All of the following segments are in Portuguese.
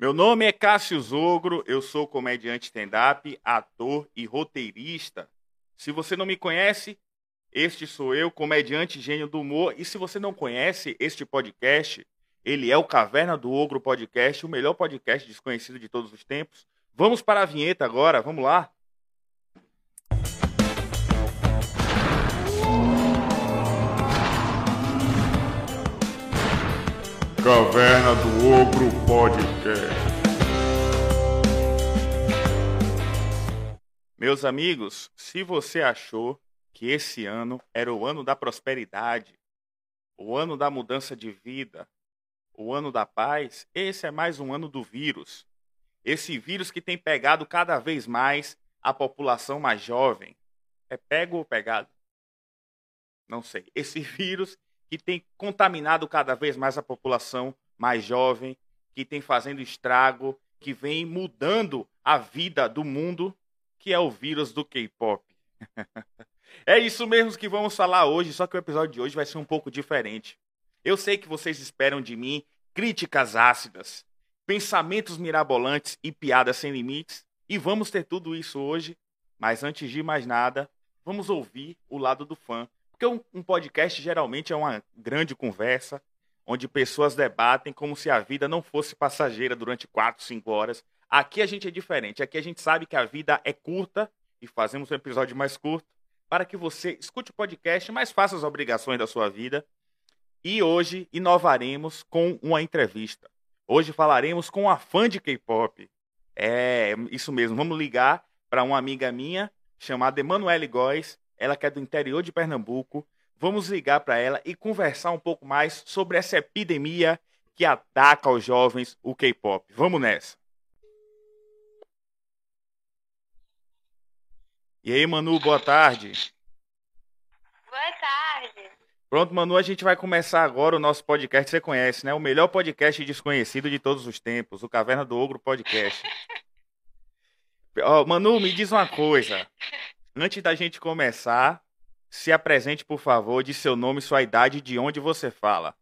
Meu nome é Cássio Zogro, eu sou comediante stand-up, ator e roteirista. Se você não me conhece, este sou eu, comediante gênio do humor. E se você não conhece este podcast, ele é o Caverna do Ogro Podcast, o melhor podcast desconhecido de todos os tempos. Vamos para a vinheta agora, vamos lá? Caverna do Ogro Podcast. Meus amigos, se você achou que esse ano era o ano da prosperidade, o ano da mudança de vida, o ano da paz, esse é mais um ano do vírus. Esse vírus que tem pegado cada vez mais a população mais jovem. É pego ou pegado? Não sei. Esse vírus que tem contaminado cada vez mais a população mais jovem, que tem fazendo estrago, que vem mudando a vida do mundo, que é o vírus do K-pop. é isso mesmo que vamos falar hoje, só que o episódio de hoje vai ser um pouco diferente. Eu sei que vocês esperam de mim críticas ácidas, pensamentos mirabolantes e piadas sem limites, e vamos ter tudo isso hoje. Mas antes de mais nada, vamos ouvir o lado do fã porque um, um podcast geralmente é uma grande conversa, onde pessoas debatem como se a vida não fosse passageira durante 4, 5 horas. Aqui a gente é diferente. Aqui a gente sabe que a vida é curta e fazemos um episódio mais curto para que você escute o podcast, mas faça as obrigações da sua vida. E hoje inovaremos com uma entrevista. Hoje falaremos com uma fã de K-pop. É, isso mesmo. Vamos ligar para uma amiga minha chamada Emanuele Góes, ela que é do interior de Pernambuco. Vamos ligar para ela e conversar um pouco mais sobre essa epidemia que ataca os jovens, o K-pop. Vamos nessa. E aí, Manu, boa tarde. Boa tarde. Pronto, Manu, a gente vai começar agora o nosso podcast. Você conhece, né? O melhor podcast desconhecido de todos os tempos, o Caverna do Ogro Podcast. oh, Manu, me diz uma coisa. Antes da gente começar, se apresente, por favor, de seu nome, sua idade e de onde você fala.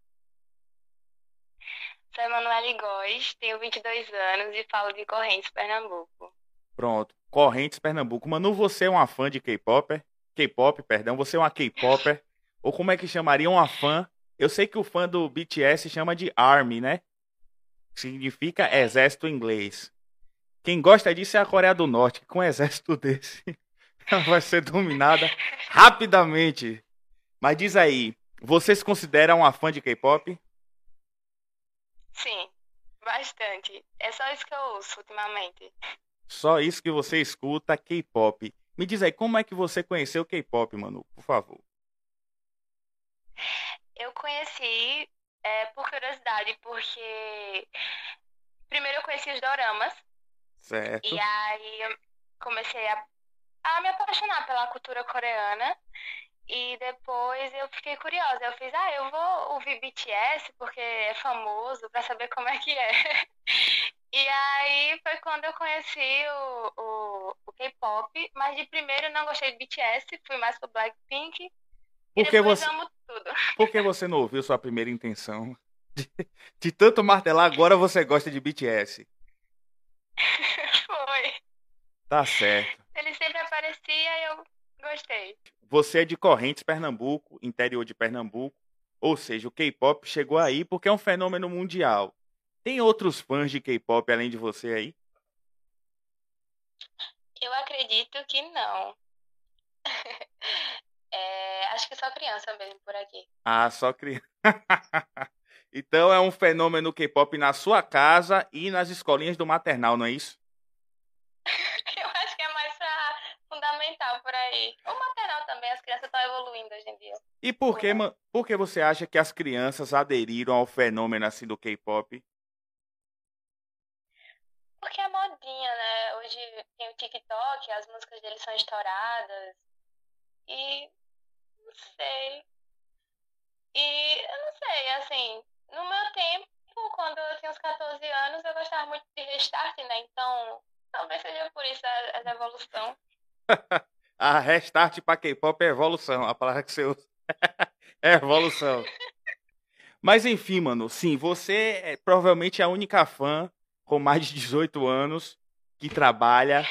Sou Emanuele Góes, tenho 22 anos e falo de Correntes, Pernambuco. Pronto, Correntes, Pernambuco. Manu, você é uma fã de K-pop? K-pop, perdão. Você é uma K-popper? Ou como é que chamaria uma fã? Eu sei que o fã do BTS chama de ARMY, né? Significa exército inglês. Quem gosta disso é a Coreia do Norte, com um exército desse vai ser dominada rapidamente. Mas diz aí, você se considera uma fã de K-pop? Sim, bastante. É só isso que eu ouço ultimamente. Só isso que você escuta K-pop. Me diz aí, como é que você conheceu K-pop, Manu? Por favor. Eu conheci é, por curiosidade, porque primeiro eu conheci os doramas. Certo. E aí eu comecei a a me apaixonar pela cultura coreana. E depois eu fiquei curiosa. Eu fiz, ah, eu vou ouvir BTS porque é famoso para saber como é que é. E aí foi quando eu conheci o, o, o K-pop, mas de primeiro não gostei de BTS, fui mais pro Blackpink. Por que você, amo tudo. Por que você não ouviu sua primeira intenção? De, de tanto martelar, agora você gosta de BTS. foi. Tá certo. Ele sempre aparecia e eu gostei. Você é de Correntes, Pernambuco, interior de Pernambuco. Ou seja, o K-pop chegou aí porque é um fenômeno mundial. Tem outros fãs de K-pop além de você aí? Eu acredito que não. é, acho que só criança mesmo por aqui. Ah, só criança. então é um fenômeno K-pop na sua casa e nas escolinhas do maternal, não é isso? fundamental por aí. O maternal também, as crianças estão evoluindo hoje em dia. E por que, por que você acha que as crianças aderiram ao fenômeno assim do K-pop? Porque é modinha, né? Hoje tem o TikTok, as músicas deles são estouradas. E não sei. E eu não sei, assim, no meu tempo, quando eu tinha uns 14 anos, eu gostava muito de restart, né? Então, talvez seja por isso a, a evolução. a restart para K-pop é evolução, a palavra que você usa. é evolução. Mas enfim, mano, sim, você é provavelmente a única fã com mais de 18 anos que trabalha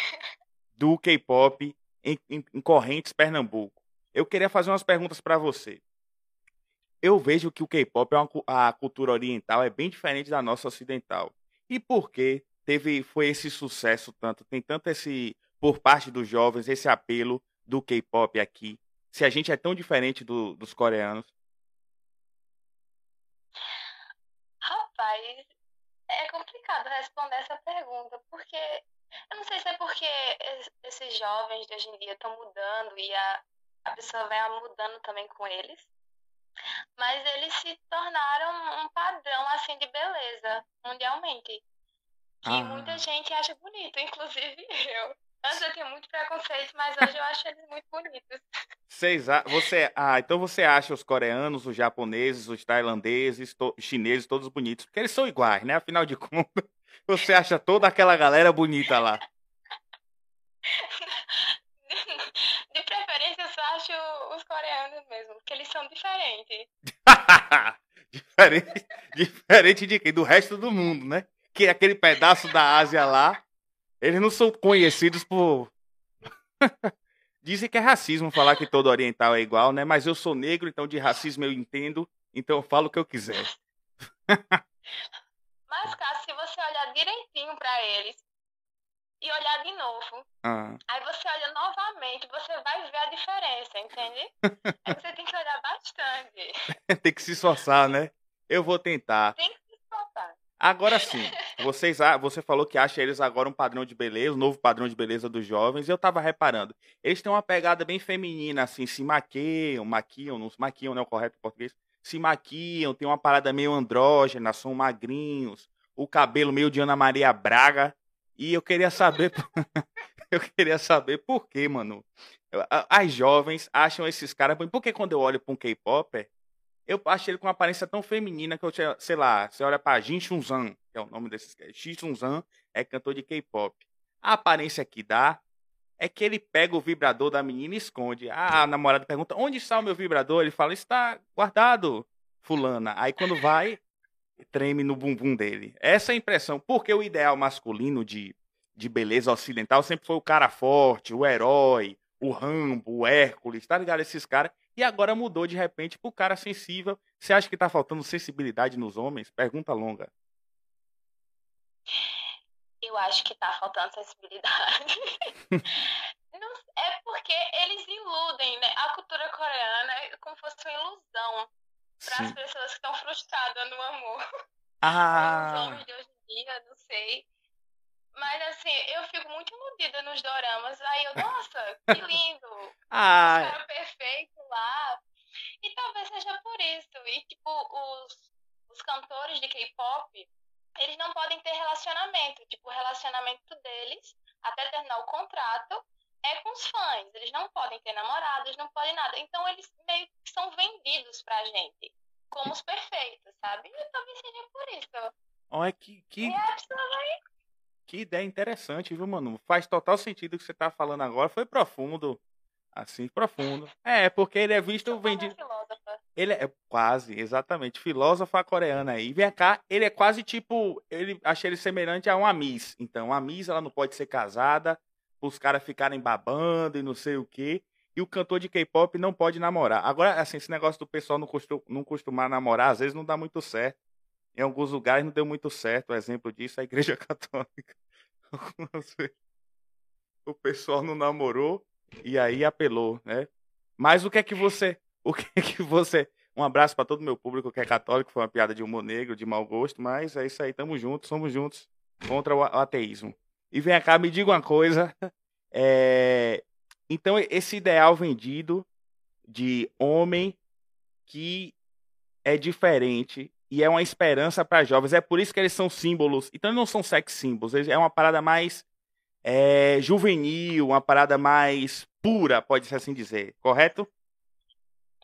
do K-pop em, em, em, Correntes, Pernambuco. Eu queria fazer umas perguntas para você. Eu vejo que o K-pop, é a cultura oriental, é bem diferente da nossa ocidental. E por que teve foi esse sucesso tanto? Tem tanto esse por parte dos jovens esse apelo do K-pop aqui? Se a gente é tão diferente do, dos coreanos? Rapaz, é complicado responder essa pergunta, porque eu não sei se é porque esses jovens de hoje em dia estão mudando e a, a pessoa vai mudando também com eles, mas eles se tornaram um padrão assim de beleza mundialmente. Que ah. muita gente acha bonito, inclusive eu. Antes eu tinha muito preconceito, mas hoje eu acho eles muito bonitos. Vocês, você, ah, então você acha os coreanos, os japoneses, os tailandeses, to, chineses, todos bonitos, porque eles são iguais, né? Afinal de contas, você acha toda aquela galera bonita lá. De preferência, eu só acho os coreanos mesmo, porque eles são diferentes. diferente, diferente de quem? Do resto do mundo, né? Que é aquele pedaço da Ásia lá eles não são conhecidos por. Dizem que é racismo falar que todo oriental é igual, né? Mas eu sou negro, então de racismo eu entendo, então eu falo o que eu quiser. Mas, Cássio, se você olhar direitinho para eles e olhar de novo, ah. aí você olha novamente, você vai ver a diferença, entende? aí você tem que olhar bastante. tem que se esforçar, né? Eu vou tentar. Tem que. Agora sim, vocês, você falou que acha eles agora um padrão de beleza, um novo padrão de beleza dos jovens. Eu tava reparando, eles têm uma pegada bem feminina, assim, se maquiam, maquiam, não se maquiam, não é o correto português? Se maquiam, tem uma parada meio andrógena, são magrinhos, o cabelo meio de Ana Maria Braga. E eu queria saber, eu queria saber por que, mano. As jovens acham esses caras, porque quando eu olho para um K-Popper, eu achei ele com uma aparência tão feminina que eu tinha, sei lá, você olha pra Jin Chun-zan, que é o nome desses caras. Jin Chun-zan é cantor de K-pop. A aparência que dá é que ele pega o vibrador da menina e esconde. A namorada pergunta: onde está o meu vibrador? Ele fala: está guardado, fulana. Aí quando vai, treme no bumbum dele. Essa é a impressão. Porque o ideal masculino de, de beleza ocidental sempre foi o cara forte, o herói, o Rambo, o Hércules, tá ligado? Esses caras e agora mudou de repente pro cara sensível. Você acha que tá faltando sensibilidade nos homens? Pergunta longa. Eu acho que tá faltando sensibilidade. é porque eles iludem, né? A cultura coreana é como se fosse uma ilusão para as pessoas que estão frustradas no amor. Ah. Os homens de hoje em dia, não sei. Mas assim, eu fico muito iludida nos doramas. Aí eu, nossa, que lindo! ah. Cara perfeito lá. E talvez seja por isso. E tipo, os, os cantores de K-pop, eles não podem ter relacionamento. Tipo, o relacionamento deles, até terminar o contrato, é com os fãs. Eles não podem ter namorados, não podem nada. Então eles meio que são vendidos pra gente. Como os perfeitos, sabe? E talvez seja por isso. Olha que. que... E a pessoa vai que ideia interessante, viu, mano? Faz total sentido o que você tá falando agora. Foi profundo. Assim, profundo. É, porque ele é visto vendido. Ele é quase, exatamente, filósofa coreana aí. Vem cá, ele é quase tipo, ele achei ele semelhante a uma Miss. Então, a Miss ela não pode ser casada, os caras ficarem babando e não sei o quê. E o cantor de K-pop não pode namorar. Agora, assim, esse negócio do pessoal não, costum, não costumar namorar, às vezes não dá muito certo. Em alguns lugares não deu muito certo. O exemplo disso é a Igreja Católica. o pessoal não namorou e aí apelou, né? Mas o que é que você, o que é que você, um abraço para todo meu público que é católico, foi uma piada de humor negro, de mau gosto, mas é isso aí, tamo juntos, somos juntos contra o ateísmo. E vem cá, me diga uma coisa, é... então esse ideal vendido de homem que é diferente e é uma esperança para jovens. É por isso que eles são símbolos. Então eles não são sex símbolos, é uma parada mais é, juvenil, uma parada mais pura, pode-se assim dizer, correto?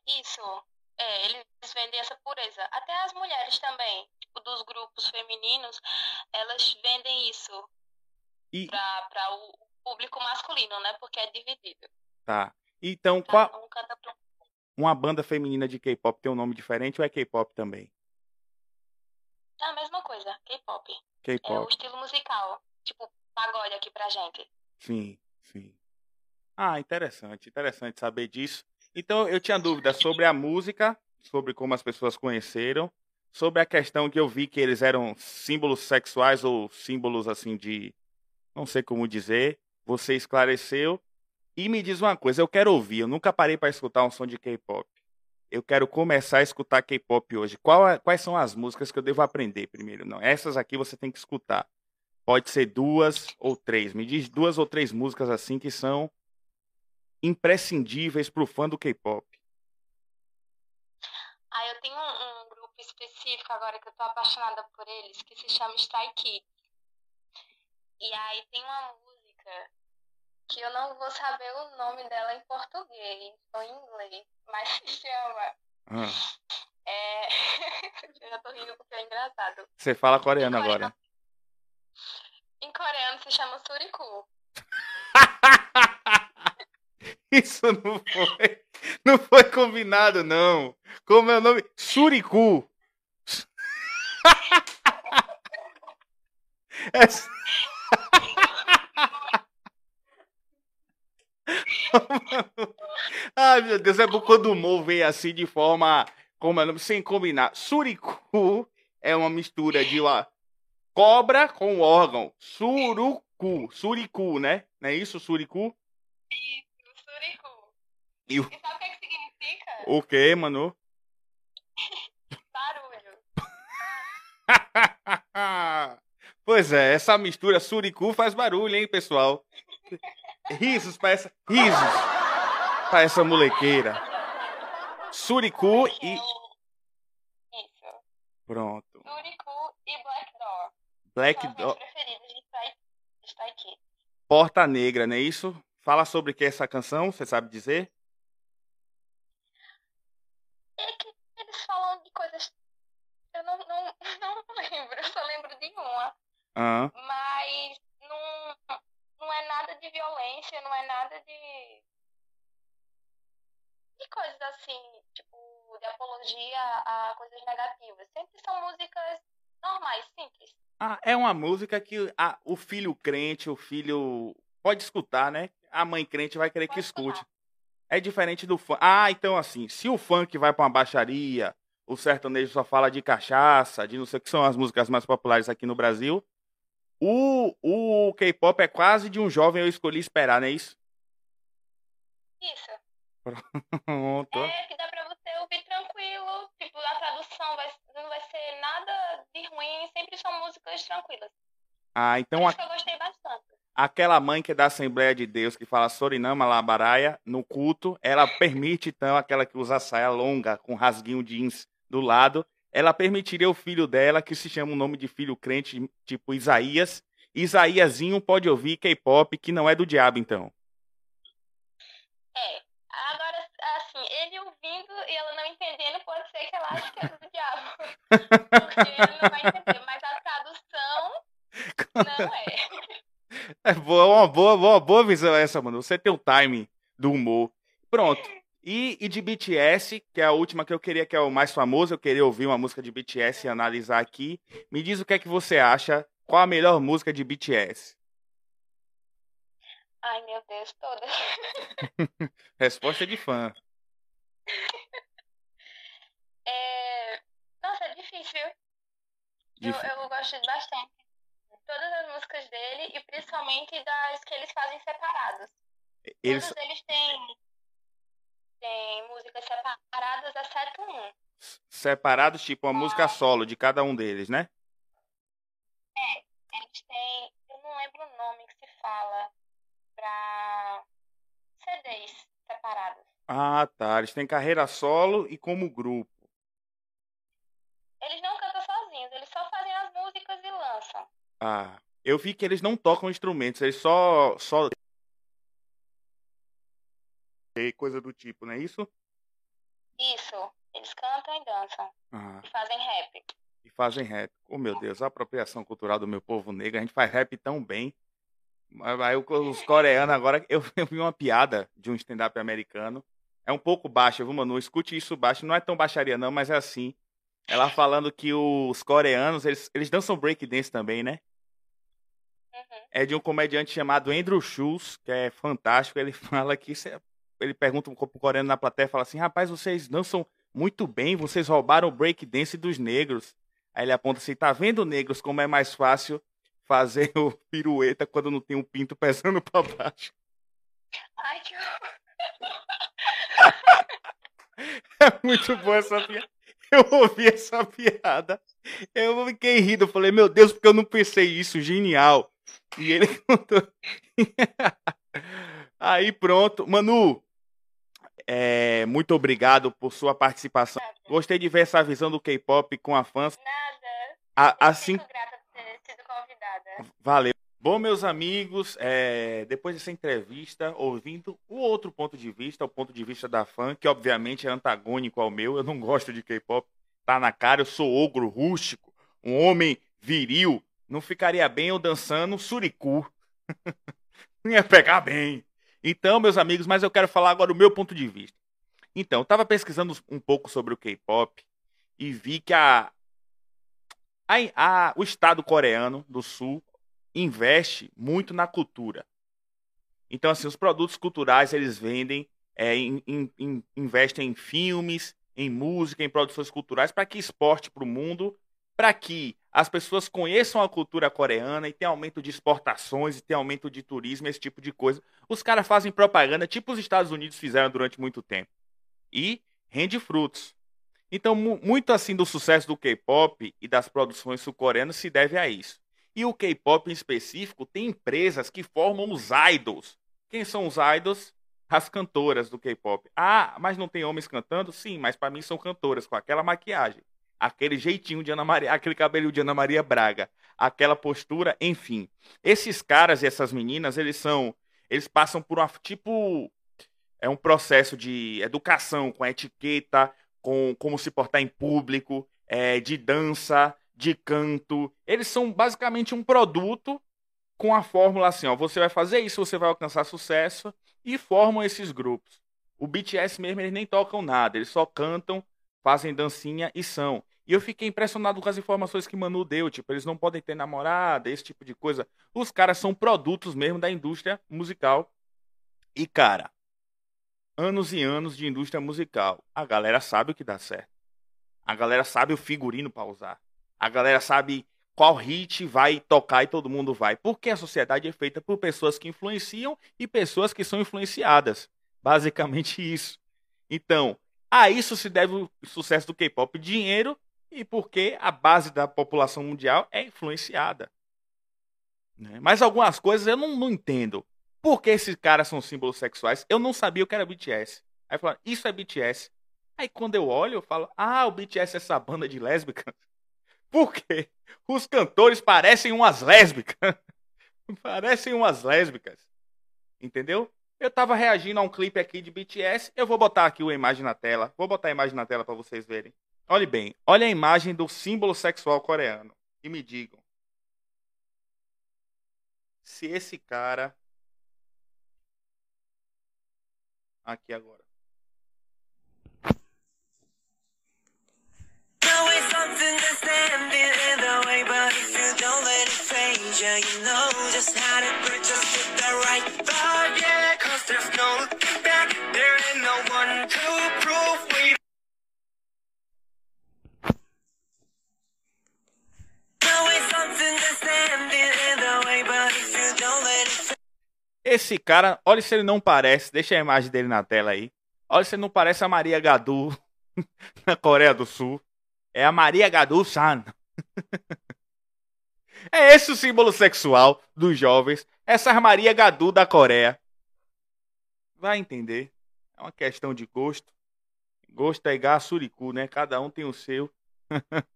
Isso. É, eles vendem essa pureza. Até as mulheres também, tipo, dos grupos femininos, elas vendem isso e... para o público masculino, né? Porque é dividido. Tá. Então, qual. Um pro... Uma banda feminina de K-pop tem um nome diferente ou é K-pop também? É a mesma coisa, K-pop. É o estilo musical. Tipo, pagode aqui pra gente. Sim, sim. Ah, interessante, interessante saber disso. Então, eu tinha dúvida sobre a música, sobre como as pessoas conheceram, sobre a questão que eu vi que eles eram símbolos sexuais ou símbolos assim de, não sei como dizer. Você esclareceu. E me diz uma coisa, eu quero ouvir, eu nunca parei para escutar um som de K-pop. Eu quero começar a escutar K-pop hoje. Qual quais são as músicas que eu devo aprender primeiro? Não, essas aqui você tem que escutar. Pode ser duas ou três. Me diz duas ou três músicas assim que são imprescindíveis pro fã do K-pop. Ah, eu tenho um, um grupo específico agora que eu tô apaixonada por eles, que se chama Stray. E aí tem uma música que eu não vou saber o nome dela em português ou em inglês, mas se chama. Ah, É... eu já tô rindo porque é engraçado. você fala coreano agora. Em coreano se chama Suriku. Isso não foi, não foi combinado não. Como é o nome? Suriku. Essa- Ai, meu Deus, é porque quando o humor vem assim de forma, como é nome, sem combinar. Suriku é uma mistura de uma cobra com órgão. Suruku, suriku, né? Não é isso, suriku? Suriku. E o, E sabe o que, que significa? o que, mano? Barulho. pois é, essa mistura suricu faz barulho, hein, pessoal? Risos pra essa, risos pra essa molequeira. Suricu e Isso. pronto. Suriku e Black Door. Black São as Do- minhas preferidas de Stray, de Stray Kids. Porta Negra, não é isso? Fala sobre o que é essa canção, você sabe dizer? É que eles falam de coisas. Eu não, não, não lembro, eu só lembro de uma. Ah, Mas de violência, não é nada de. de coisas assim, tipo, de apologia a coisas negativas. Sempre são músicas normais, simples. Ah, é uma música que a- o filho crente, o filho pode escutar, né? A mãe crente vai querer que Pode escute. escutar. É diferente do funk. Ah, então assim, se o funk vai pra uma baixaria, o sertanejo só fala de cachaça, de não sei o que são as músicas mais populares aqui no Brasil, o, o K-pop é quase de um jovem eu escolhi esperar, não é isso? Isso. Pronto. É que dá pra você ouvir tranquilo. Tipo, a tradução vai, não vai ser nada de ruim, sempre são músicas tranquilas. Ah, então a- isso que eu gostei bastante. aquela mãe que é da Assembleia de Deus que fala Sorinama Labaraia no culto, ela permite então aquela que usa saia longa com rasguinho jeans do lado, ela permitiria o filho dela que se chama o nome de filho crente, tipo Isaías. Isaíasinho pode ouvir K-pop que não é do diabo então. É. Agora, assim, ele ouvindo e ela não entendendo, pode ser que ela ache que é do diabo. Porque ele não vai entender, mas a tradução não é. É boa, uma boa, boa, boa visão essa, mano. Você tem o time do humor. Pronto. E, e de BTS, que é a última que eu queria, que é o mais famoso, eu queria ouvir uma música de BTS e analisar aqui. Me diz o que é que você acha. Qual a melhor música de BTS? Ai, meu Deus, todas. Resposta de fã. É... Nossa, é difícil. Eu, Difí- eu gosto bastante de todas as músicas dele e principalmente das que eles fazem separados. Eles Todos eles têm, têm músicas separadas, exceto um. separados, tipo, uma música solo de cada um deles, né? Eles têm, eu não lembro o nome que se fala pra CDs separados. Ah, tá. Eles têm carreira solo e como grupo. Eles não cantam sozinhos, eles só fazem as músicas e lançam. Ah, eu vi que eles não tocam instrumentos, eles só só E coisa do tipo, não é isso? Isso, eles cantam e dançam Ah, e fazem rap. e fazem rap. Oh, meu Deus, a apropriação cultural do meu povo negro, a gente faz rap tão bem. Mas Aí os coreanos agora, eu, eu vi uma piada de um stand-up americano. É um pouco baixa, viu, mano? Escute isso baixo. Não é tão baixaria, não, mas é assim. Ela falando que os coreanos, eles, eles dançam breakdance também, né? Uhum. É de um comediante chamado Andrew Schultz, que é fantástico. Ele fala que isso é- ele pergunta um pro coreano na plateia, fala assim: "Rapaz, vocês dançam muito bem, vocês roubaram o breakdance dos negros". Aí ele aponta assim: "Tá vendo, negros, como é mais fácil fazer o pirueta quando não tem um pinto pesando pra baixo?" Ai, que. É muito boa essa piada. Eu ouvi essa piada. Eu fiquei rindo. Eu falei, meu Deus, porque eu não pensei isso? Genial. E ele contou. Aí pronto. Manu, é, muito obrigado por sua participação. Gostei de ver essa visão do K-pop com a fãs. Nada. A- assim, Fico grata por ter sido convidada. valeu. Bom, meus amigos, é, depois dessa entrevista, ouvindo o outro ponto de vista, o ponto de vista da fã, que obviamente é antagônico ao meu, eu não gosto de K-pop, tá na cara, eu sou ogro rústico, um homem viril, não ficaria bem eu dançando suricu. não ia pegar bem. Então, meus amigos, mas eu quero falar agora o meu ponto de vista. Então, eu estava pesquisando um pouco sobre o K-pop e vi que a, a, a- o estado coreano do sul investe muito na cultura. Então, assim, os produtos culturais eles vendem, é, in- in- in- investem em filmes, em música, em produções culturais para que exporte para o mundo, para que as pessoas conheçam a cultura coreana e tenha aumento de exportações e tenha aumento de turismo, esse tipo de coisa. Os caras fazem propaganda, tipo os Estados Unidos fizeram durante muito tempo. E rende frutos. Então, mu- muito assim do sucesso do K-pop e das produções sul-coreanas se deve a isso. E o K-pop em específico tem empresas que formam os idols. Quem são os idols? As cantoras do K-pop. Ah, mas não tem homens cantando? Sim, mas para mim são cantoras com aquela maquiagem, aquele jeitinho de Ana Maria, aquele cabelo de Ana Maria Braga, aquela postura, enfim. Esses caras e essas meninas, eles são, eles passam por uma tipo é um processo de educação com etiqueta, com como se portar em público, é, de dança, de canto. Eles são basicamente um produto com a fórmula assim, ó, você vai fazer isso, você vai alcançar sucesso e formam esses grupos. O BTS mesmo eles nem tocam nada, eles só cantam, fazem dancinha e são. E eu fiquei impressionado com as informações que Manu deu, tipo, eles não podem ter namorada, esse tipo de coisa. Os caras são produtos mesmo da indústria musical. E cara, anos e anos de indústria musical. A galera sabe o que dá certo. A galera sabe o figurino pra usar. A galera sabe qual hit vai tocar e todo mundo vai. Porque a sociedade é feita por pessoas que influenciam e pessoas que são influenciadas. Basicamente isso. Então, a isso se deve o sucesso do K-pop. Dinheiro e porque a base da população mundial é influenciada. né? Mas algumas coisas eu não, não entendo. Por que esses caras são símbolos sexuais? Eu não sabia o que era BTS. Aí falaram, isso é BTS. Aí quando eu olho, eu falo, ah, o BTS é essa banda de lésbicas. Por quê? Os cantores parecem umas lésbicas. parecem umas lésbicas. Entendeu? Eu tava reagindo a um clipe aqui de BTS. Eu vou botar aqui a imagem na tela. Vou botar a imagem na tela para vocês verem. Olhe bem. Olha a imagem do símbolo sexual coreano. E me digam. Se esse cara. Aqui agora. know just yeah. Esse cara, olha se ele não parece. Deixa a imagem dele na tela aí. Olha se ele não parece a Maria Gadu na Coreia do Sul. É a Maria Gadu San. é esse o símbolo sexual dos jovens. Essa Maria Gadu da Coreia. Vai entender. É uma questão de gosto. Gosto é igual a suricu, né? Cada um tem o seu.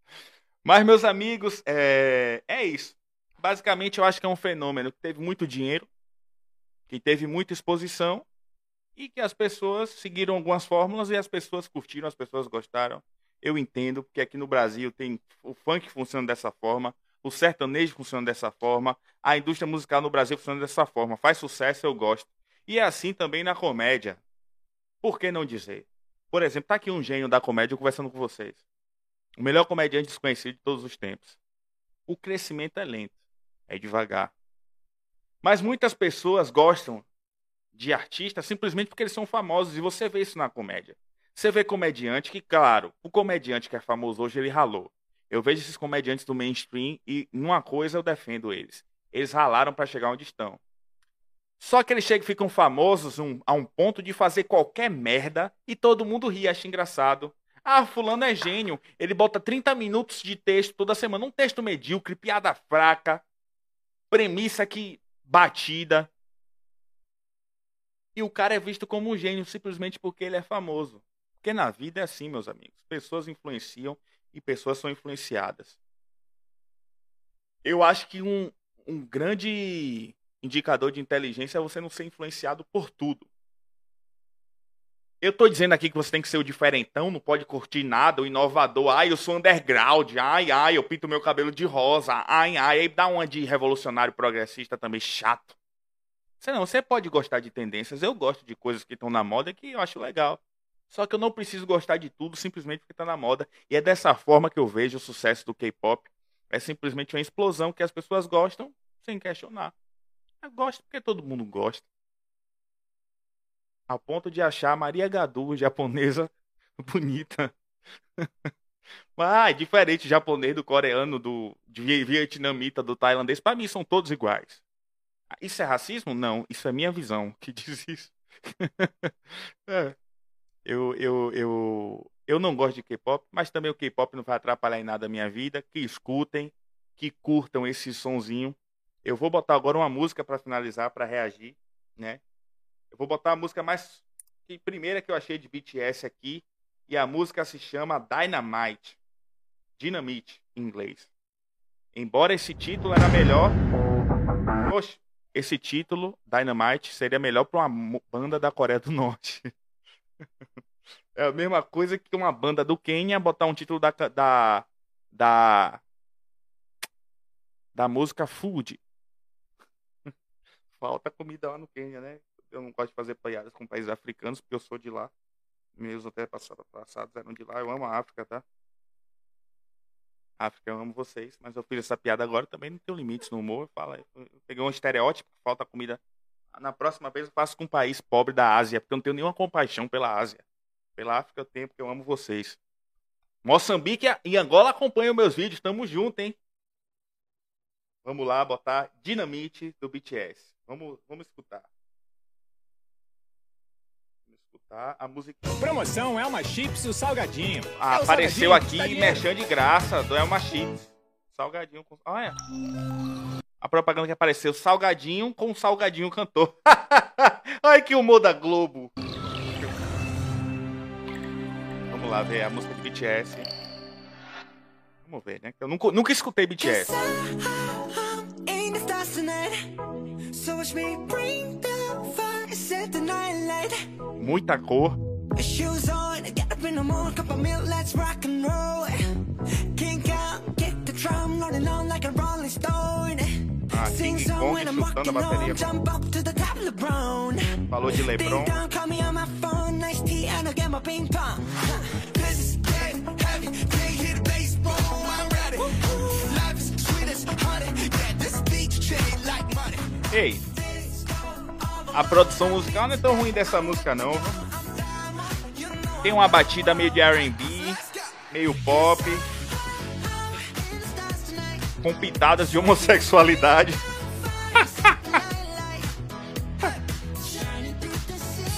Mas, meus amigos, é, é isso. Basicamente, eu acho que é um fenômeno que teve muito dinheiro, que teve muita exposição e que as pessoas seguiram algumas fórmulas e as pessoas curtiram, as pessoas gostaram. Eu entendo, porque aqui no Brasil tem o funk funciona dessa forma, o sertanejo funciona dessa forma, a indústria musical no Brasil funciona dessa forma. Faz sucesso, eu gosto. E é assim também na comédia. Por que não dizer? Por exemplo, tá aqui um gênio da comédia conversando com vocês. O melhor comediante desconhecido de todos os tempos. O crescimento é lento, é devagar. Mas muitas pessoas gostam de artistas simplesmente porque eles são famosos e você vê isso na comédia. Você vê comediante que, claro, o comediante que é famoso hoje ele ralou. Eu vejo esses comediantes do mainstream e numa coisa eu defendo eles. Eles ralaram para chegar onde estão. Só que eles chegam e ficam famosos um, a um ponto de fazer qualquer merda e todo mundo ri, acha engraçado. Ah, fulano é gênio. Ele bota 30 minutos de texto toda semana. Um texto medíocre, piada fraca, premissa que batida. E o cara é visto como um gênio simplesmente porque ele é famoso. Porque na vida é assim, meus amigos. Pessoas influenciam e pessoas são influenciadas. Eu acho que um, um grande indicador de inteligência é você não ser influenciado por tudo. Eu tô dizendo aqui que você tem que ser o diferentão, não pode curtir nada, o inovador. Ai, eu sou underground. Ai, ai, eu pinto meu cabelo de rosa. Ai, ai, aí dá uma de revolucionário progressista também chato. Você não, você pode gostar de tendências. Eu gosto de coisas que estão na moda que eu acho legal. Só que eu não preciso gostar de tudo simplesmente porque está na moda. E é dessa forma que eu vejo o sucesso do K-pop. É simplesmente uma explosão que as pessoas gostam sem questionar. Eu gosto porque todo mundo gosta. Ao ponto de achar a Maria Gadu, japonesa, bonita. Mas, ah, diferente japonês, do coreano, do vietnamita, do tailandês, para mim são todos iguais. Isso é racismo? Não, isso é minha visão que diz isso. é. eu, eu, eu, eu não gosto de K-pop, mas também o K-pop não vai atrapalhar em nada a minha vida. Que escutem, que curtam esse sonzinho. Eu vou botar agora uma música para finalizar, para reagir, né? Eu vou botar a música mais primeira que eu achei de BTS aqui, e a música se chama Dynamite. Dynamite em inglês. Embora esse título era melhor, Poxa, esse título Dynamite seria melhor para uma banda da Coreia do Norte. é a mesma coisa que uma banda do Quênia botar um título da da da, da música Food falta comida lá no Quênia, né? Eu não gosto de fazer piadas com países africanos, porque eu sou de lá. Meus até passados, eram de lá. Eu amo a África, tá? África, eu amo vocês. Mas eu fiz essa piada agora também não tenho limites no humor. Fala, eu peguei um estereótipo, falta comida. Na próxima vez eu faço com um país pobre da Ásia, porque eu não tenho nenhuma compaixão pela Ásia. Pela África eu tenho, porque eu amo vocês. Moçambique e Angola acompanham meus vídeos, tamo junto, hein? Vamos lá botar Dinamite do BTS. Vamos, vamos escutar. Escutar a música. Promoção Elma Chips e o Salgadinho. Ah, É o apareceu Salgadinho, aqui, tá merchan de graça do Elma Chips. Salgadinho com. Olha. A propaganda que apareceu, Salgadinho com Salgadinho cantor. Ai, que humor da Globo. Vamos lá ver a música de BTS. Vamos ver, né? Eu nunca, nunca escutei BTS. So watch me bring the fire, set the night light. Muita cor. Ah, King Kong chutando a bateria. Falou de Lebron. Ei, a produção musical não é tão ruim dessa música não. Tem uma batida meio de R&B, meio pop, com pitadas de homossexualidade.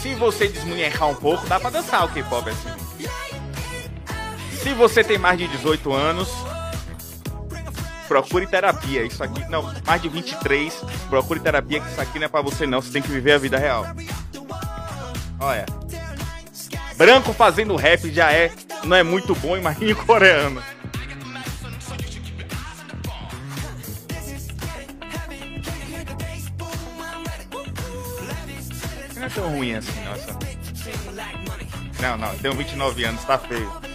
Se você desmunhecar um pouco, dá pra dançar o K-pop assim. Se você tem mais de 18 anos, procure terapia. Isso aqui, não, mais de 23, procure terapia, que isso aqui não é pra você não, você tem que viver a vida real. Olha. Branco fazendo rap já é, não é muito bom, imagine coreano. Não é tão ruim assim, nossa. Não, não, tenho 29 anos, tá feio.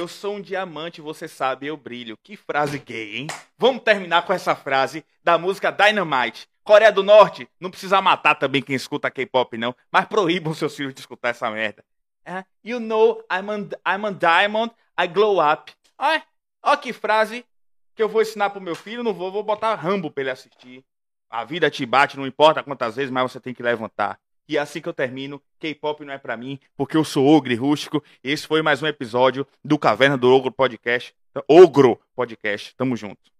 Eu sou um diamante, você sabe, eu brilho. Que frase gay, hein? Vamos terminar com essa frase da música Dynamite. Coreia do Norte, não precisa matar também quem escuta K-pop, não. Mas proíbam seus filhos de escutar essa merda. É, you know, I'm a, I'm a diamond, I glow up. Olha que frase que eu vou ensinar pro meu filho, não vou, vou botar Rambo pra ele assistir. A vida te bate, não importa quantas vezes, mas você tem que levantar. E é assim que eu termino, K-pop não é para mim, porque eu sou ogre rústico. Esse foi mais um episódio do Caverna do Ogro Podcast. Ogro Podcast, tamo junto.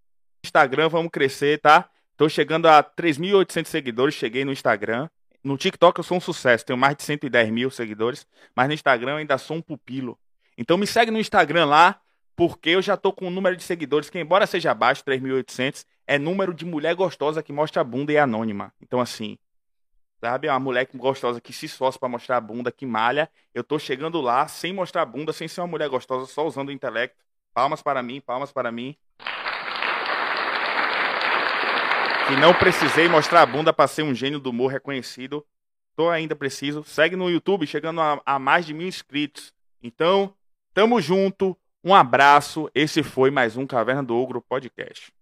Instagram, vamos crescer, tá? Tô chegando a 3.800 seguidores, cheguei no Instagram. No TikTok eu sou um sucesso, tenho mais de 110 mil seguidores, mas no Instagram eu ainda sou um pupilo. Então me segue no Instagram lá, porque eu já tô com um número de seguidores que, embora seja baixo, 3.800, é número de mulher gostosa que mostra a bunda e é anônima. Então, assim, sabe? É uma mulher gostosa que se esforça para mostrar a bunda, que malha. Eu tô chegando lá sem mostrar a bunda, sem ser uma mulher gostosa, só usando o intelecto. Palmas para mim, palmas para mim. Que não precisei mostrar a bunda para ser um gênio do humor reconhecido. Tô ainda preciso. Segue no YouTube, chegando a, a mais de mil inscritos. Então, tamo junto. Um abraço. Esse foi mais um Caverna do Ogro Podcast.